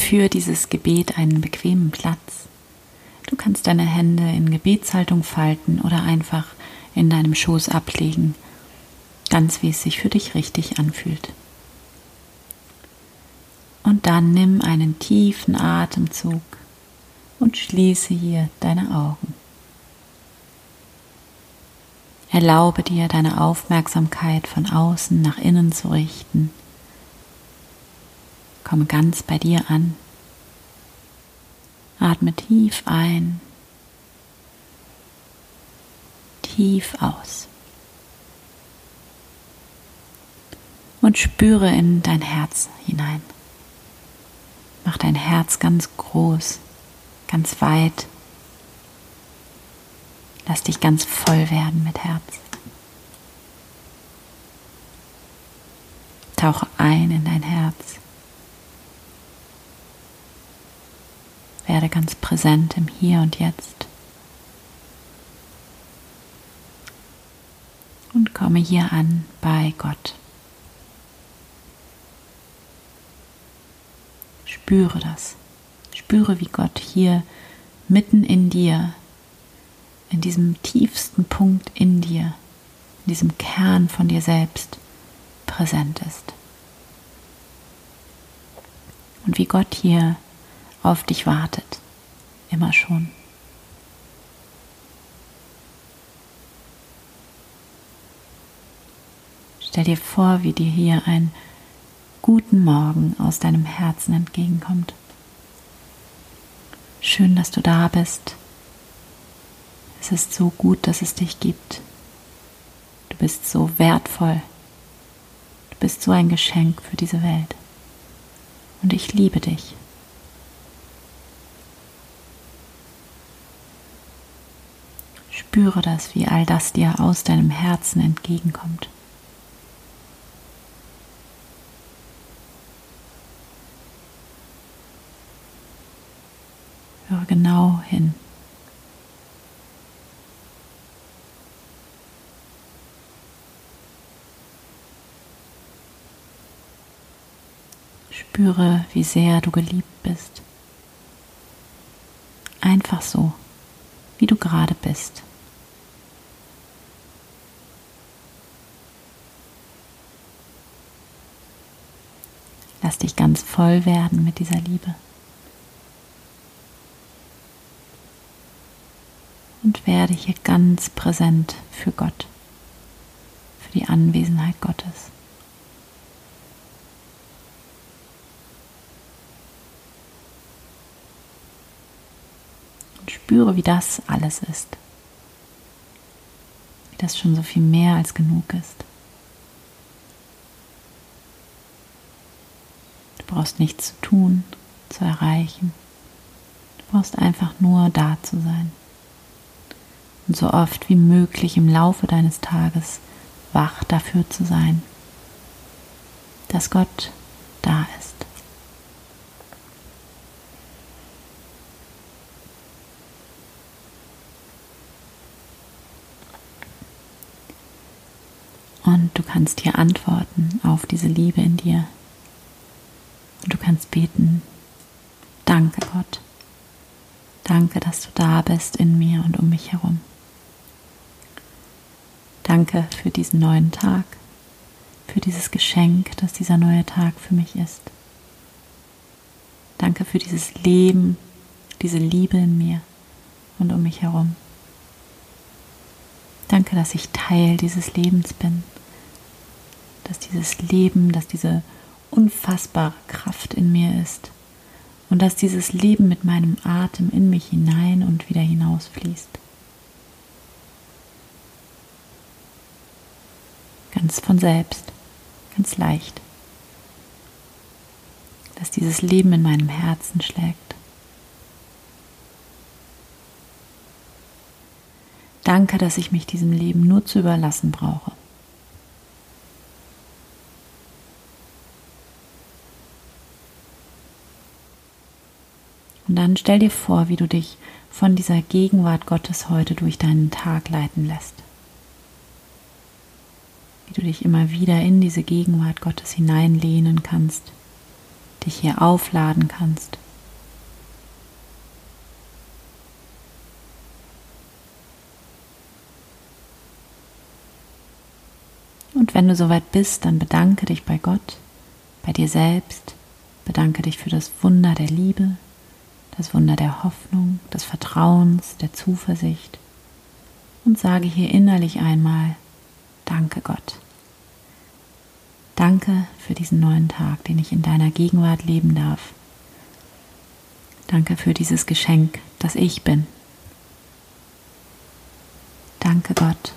für dieses Gebet einen bequemen Platz. Du kannst deine Hände in Gebetshaltung falten oder einfach in deinem Schoß ablegen, ganz wie es sich für dich richtig anfühlt. Und dann nimm einen tiefen Atemzug und schließe hier deine Augen. Erlaube dir, deine Aufmerksamkeit von außen nach innen zu richten. Komme ganz bei dir an. Atme tief ein, tief aus. Und spüre in dein Herz hinein. Mach dein Herz ganz groß, ganz weit Lass dich ganz voll werden mit Herz. Tauche ein in dein Herz. Werde ganz präsent im Hier und Jetzt. Und komme hier an bei Gott. Spüre das. Spüre, wie Gott hier mitten in dir in diesem tiefsten Punkt in dir, in diesem Kern von dir selbst präsent ist. Und wie Gott hier auf dich wartet, immer schon. Stell dir vor, wie dir hier ein guten Morgen aus deinem Herzen entgegenkommt. Schön, dass du da bist. Es ist so gut, dass es dich gibt. Du bist so wertvoll. Du bist so ein Geschenk für diese Welt. Und ich liebe dich. Spüre das, wie all das dir aus deinem Herzen entgegenkommt. Höre genau hin. Spüre, wie sehr du geliebt bist. Einfach so, wie du gerade bist. Lass dich ganz voll werden mit dieser Liebe. Und werde hier ganz präsent für Gott, für die Anwesenheit Gottes. spüre, wie das alles ist. Wie das schon so viel mehr als genug ist. Du brauchst nichts zu tun, zu erreichen. Du brauchst einfach nur da zu sein. Und so oft wie möglich im Laufe deines Tages wach dafür zu sein, dass Gott da ist. Und du kannst hier antworten auf diese Liebe in dir. Kannst beten, danke Gott. Danke, dass du da bist in mir und um mich herum. Danke für diesen neuen Tag, für dieses Geschenk, das dieser neue Tag für mich ist. Danke für dieses Leben, diese Liebe in mir und um mich herum. Danke, dass ich Teil dieses Lebens bin dass dieses Leben, dass diese unfassbare Kraft in mir ist und dass dieses Leben mit meinem Atem in mich hinein und wieder hinausfließt. Ganz von selbst, ganz leicht. Dass dieses Leben in meinem Herzen schlägt. Danke, dass ich mich diesem Leben nur zu überlassen brauche. Und dann stell dir vor, wie du dich von dieser Gegenwart Gottes heute durch deinen Tag leiten lässt. Wie du dich immer wieder in diese Gegenwart Gottes hineinlehnen kannst. dich hier aufladen kannst. Und wenn du soweit bist, dann bedanke dich bei Gott, bei dir selbst, bedanke dich für das Wunder der Liebe, das Wunder der Hoffnung, des Vertrauens, der Zuversicht und sage hier innerlich einmal, danke Gott. Danke für diesen neuen Tag, den ich in deiner Gegenwart leben darf. Danke für dieses Geschenk, das ich bin. Danke Gott.